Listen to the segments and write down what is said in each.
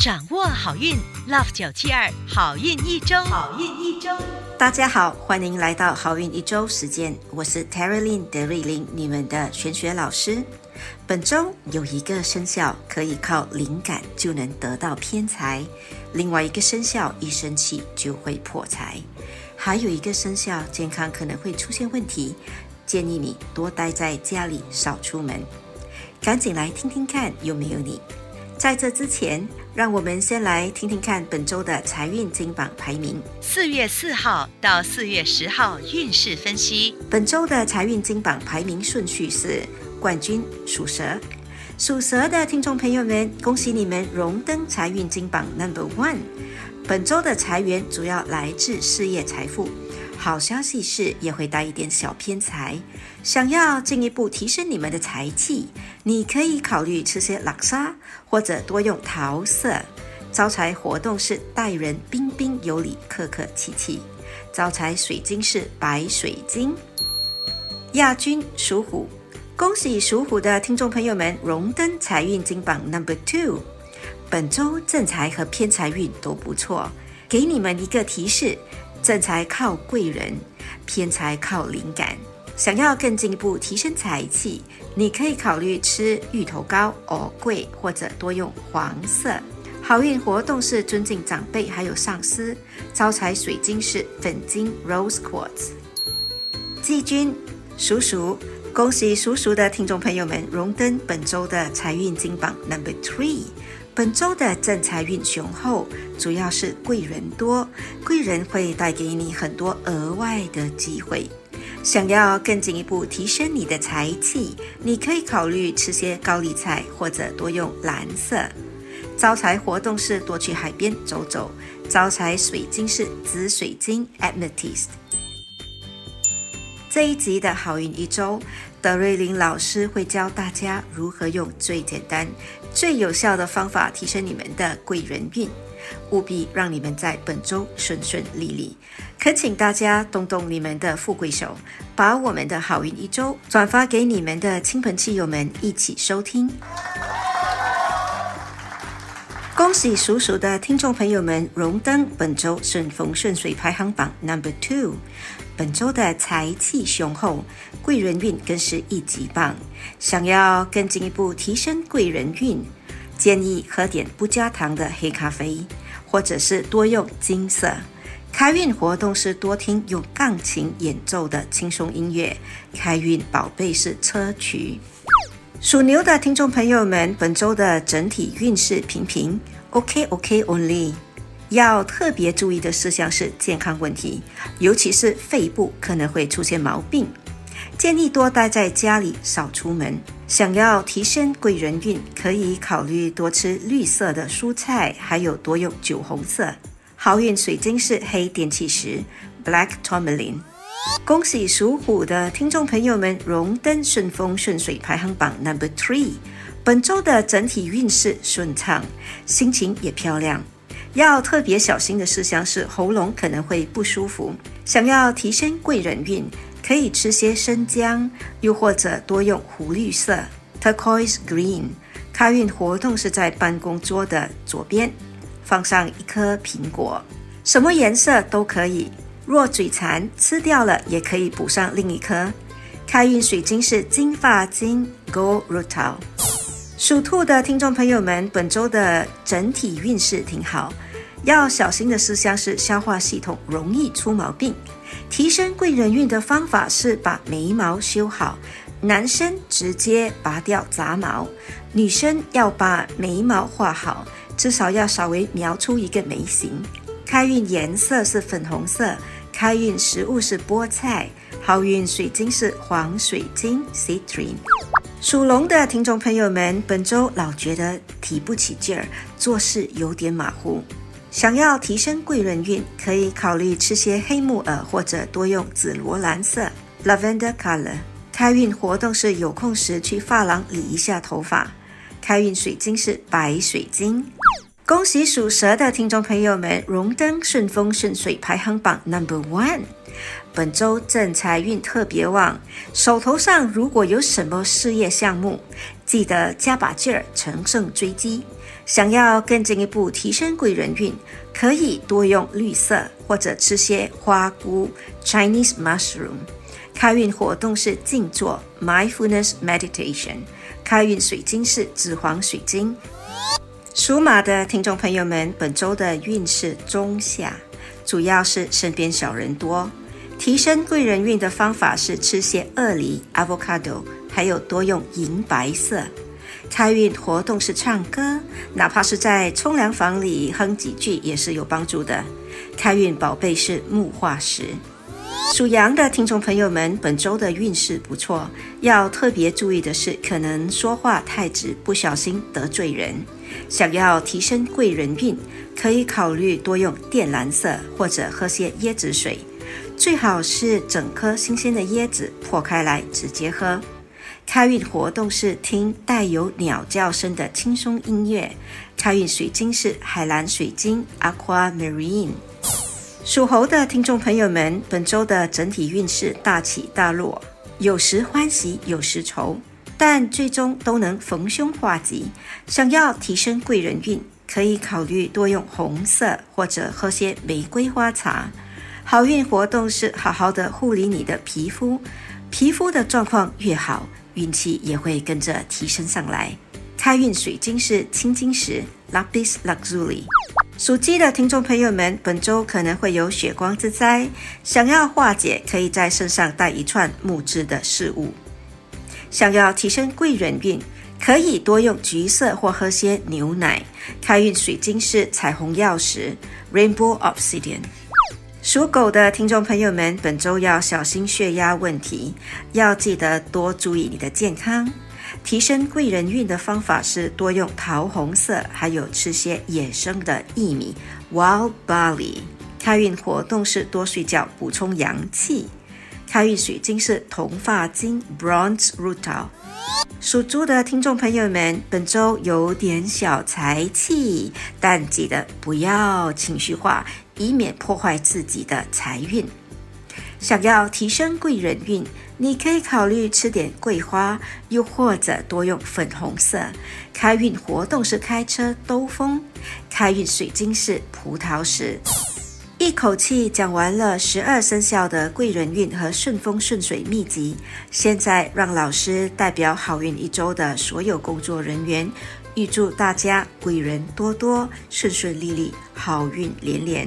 掌握好运，Love 九七二好运一周，好运一周。大家好，欢迎来到好运一周时间，我是 Terry Lin 德瑞琳，你们的玄学老师。本周有一个生肖可以靠灵感就能得到偏财，另外一个生肖一生气就会破财，还有一个生肖健康可能会出现问题，建议你多待在家里，少出门。赶紧来听听看有没有你。在这之前，让我们先来听听看本周的财运金榜排名。四月四号到四月十号运势分析。本周的财运金榜排名顺序是：冠军属蛇，属蛇的听众朋友们，恭喜你们荣登财运金榜 Number One。本周的财源主要来自事业财富。好消息是，也会带一点小偏财。想要进一步提升你们的财气，你可以考虑吃些拉沙，或者多用桃色。招财活动是待人彬彬有礼、客客气气。招财水晶是白水晶。亚军属虎，恭喜属虎的听众朋友们荣登财运金榜 Number Two。本周正财和偏财运都不错，给你们一个提示。正财靠贵人，偏财靠灵感。想要更进一步提升财气，你可以考虑吃芋头糕、藕桂，或者多用黄色。好运活动是尊敬长辈，还有上司。招财水晶是粉晶 （Rose Quartz）。季军属鼠，恭喜属鼠的听众朋友们荣登本周的财运金榜 Number Three。本周的正财运雄厚，主要是贵人多，贵人会带给你很多额外的机会。想要更进一步提升你的财气，你可以考虑吃些高丽菜，或者多用蓝色。招财活动是多去海边走走。招财水晶是紫水晶 （Amethyst）。这一集的好运一周，德瑞琳老师会教大家如何用最简单、最有效的方法提升你们的贵人运，务必让你们在本周顺顺利利。恳请大家动动你们的富贵手，把我们的好运一周转发给你们的亲朋戚友们一起收听。恭喜属鼠的听众朋友们荣登本周顺风顺水排行榜 Number Two。本周的财气雄厚，贵人运更是一级棒。想要更进一步提升贵人运，建议喝点不加糖的黑咖啡，或者是多用金色。开运活动是多听用钢琴演奏的轻松音乐。开运宝贝是砗磲。属牛的听众朋友们，本周的整体运势平平，OK OK Only。要特别注意的事项是健康问题，尤其是肺部可能会出现毛病，建议多待在家里，少出门。想要提升贵人运，可以考虑多吃绿色的蔬菜，还有多用酒红色。好运水晶是黑电气石 （Black Tourmaline）。恭喜属虎的听众朋友们荣登顺风顺水排行榜 Number Three。本周的整体运势顺畅，心情也漂亮。要特别小心的事项是喉咙可能会不舒服。想要提升贵人运，可以吃些生姜，又或者多用湖绿色 （turquoise green）。开运活动是在办公桌的左边，放上一颗苹果，什么颜色都可以。若嘴馋，吃掉了也可以补上另一颗。开运水晶是金发晶 （gold rutil）。属兔的听众朋友们，本周的整体运势挺好，要小心的事项是消化系统容易出毛病。提升贵人运的方法是把眉毛修好，男生直接拔掉杂毛，女生要把眉毛画好，至少要稍微描出一个眉形。开运颜色是粉红色，开运食物是菠菜，好运水晶是黄水晶 （citrine）。属龙的听众朋友们，本周老觉得提不起劲儿，做事有点马虎。想要提升贵人运，可以考虑吃些黑木耳，或者多用紫罗兰色 （lavender color）。开运活动是有空时去发廊理一下头发。开运水晶是白水晶。恭喜属蛇的听众朋友们，荣登顺风顺水排行榜 Number One。本周正财运特别旺，手头上如果有什么事业项目，记得加把劲儿，乘胜追击。想要更进一步提升贵人运，可以多用绿色或者吃些花菇 （Chinese mushroom）。开运活动是静坐 （Mindfulness Meditation）。开运水晶是紫黄水晶。属马的听众朋友们，本周的运势中下，主要是身边小人多。提升贵人运的方法是吃些鳄梨 （Avocado），还有多用银白色。开运活动是唱歌，哪怕是在冲凉房里哼几句也是有帮助的。开运宝贝是木化石。属羊的听众朋友们，本周的运势不错，要特别注意的是，可能说话太直，不小心得罪人。想要提升贵人运，可以考虑多用靛蓝色，或者喝些椰子水，最好是整颗新鲜的椰子破开来直接喝。开运活动是听带有鸟叫声的轻松音乐。开运水晶是海蓝水晶 （Aquamarine）。属猴的听众朋友们，本周的整体运势大起大落，有时欢喜，有时愁，但最终都能逢凶化吉。想要提升贵人运，可以考虑多用红色，或者喝些玫瑰花茶。好运活动是好好的护理你的皮肤，皮肤的状况越好。运气也会跟着提升上来。开运水晶是青金石 （Lapis Lazuli）。属鸡的听众朋友们，本周可能会有血光之灾，想要化解，可以在身上带一串木质的饰物。想要提升贵人运，可以多用橘色或喝些牛奶。开运水晶是彩虹曜石 （Rainbow Obsidian）。属狗的听众朋友们，本周要小心血压问题，要记得多注意你的健康。提升贵人运的方法是多用桃红色，还有吃些野生的薏米 （Wild Barley）。开运活动是多睡觉，补充阳气。开运水晶是铜发晶 （Bronze Rutil）。属猪的听众朋友们，本周有点小财气，但记得不要情绪化。以免破坏自己的财运。想要提升贵人运，你可以考虑吃点桂花，又或者多用粉红色。开运活动是开车兜风。开运水晶是葡萄石。一口气讲完了十二生肖的贵人运和顺风顺水秘籍，现在让老师代表好运一周的所有工作人员。预祝大家贵人多多，顺顺利利，好运连连。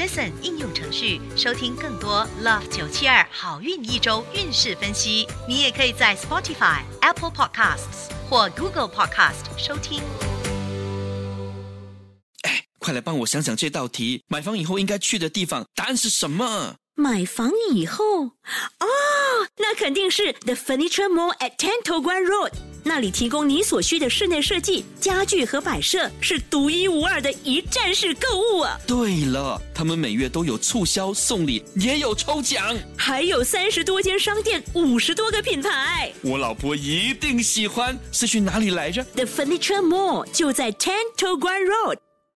Listen 应用程序收听更多 Love 九七二好运一周运势分析。你也可以在 Spotify、Apple Podcasts 或 Google Podcast 收听。哎，快来帮我想想这道题：买房以后应该去的地方，答案是什么？买房以后，哦，那肯定是 The Furniture Mall at Tento Guan Road。那里提供你所需的室内设计、家具和摆设，是独一无二的一站式购物啊！对了，他们每月都有促销、送礼，也有抽奖，还有三十多间商店，五十多个品牌。我老婆一定喜欢。是去哪里来着？The Furniture Mall 就在 Tento Guan Road。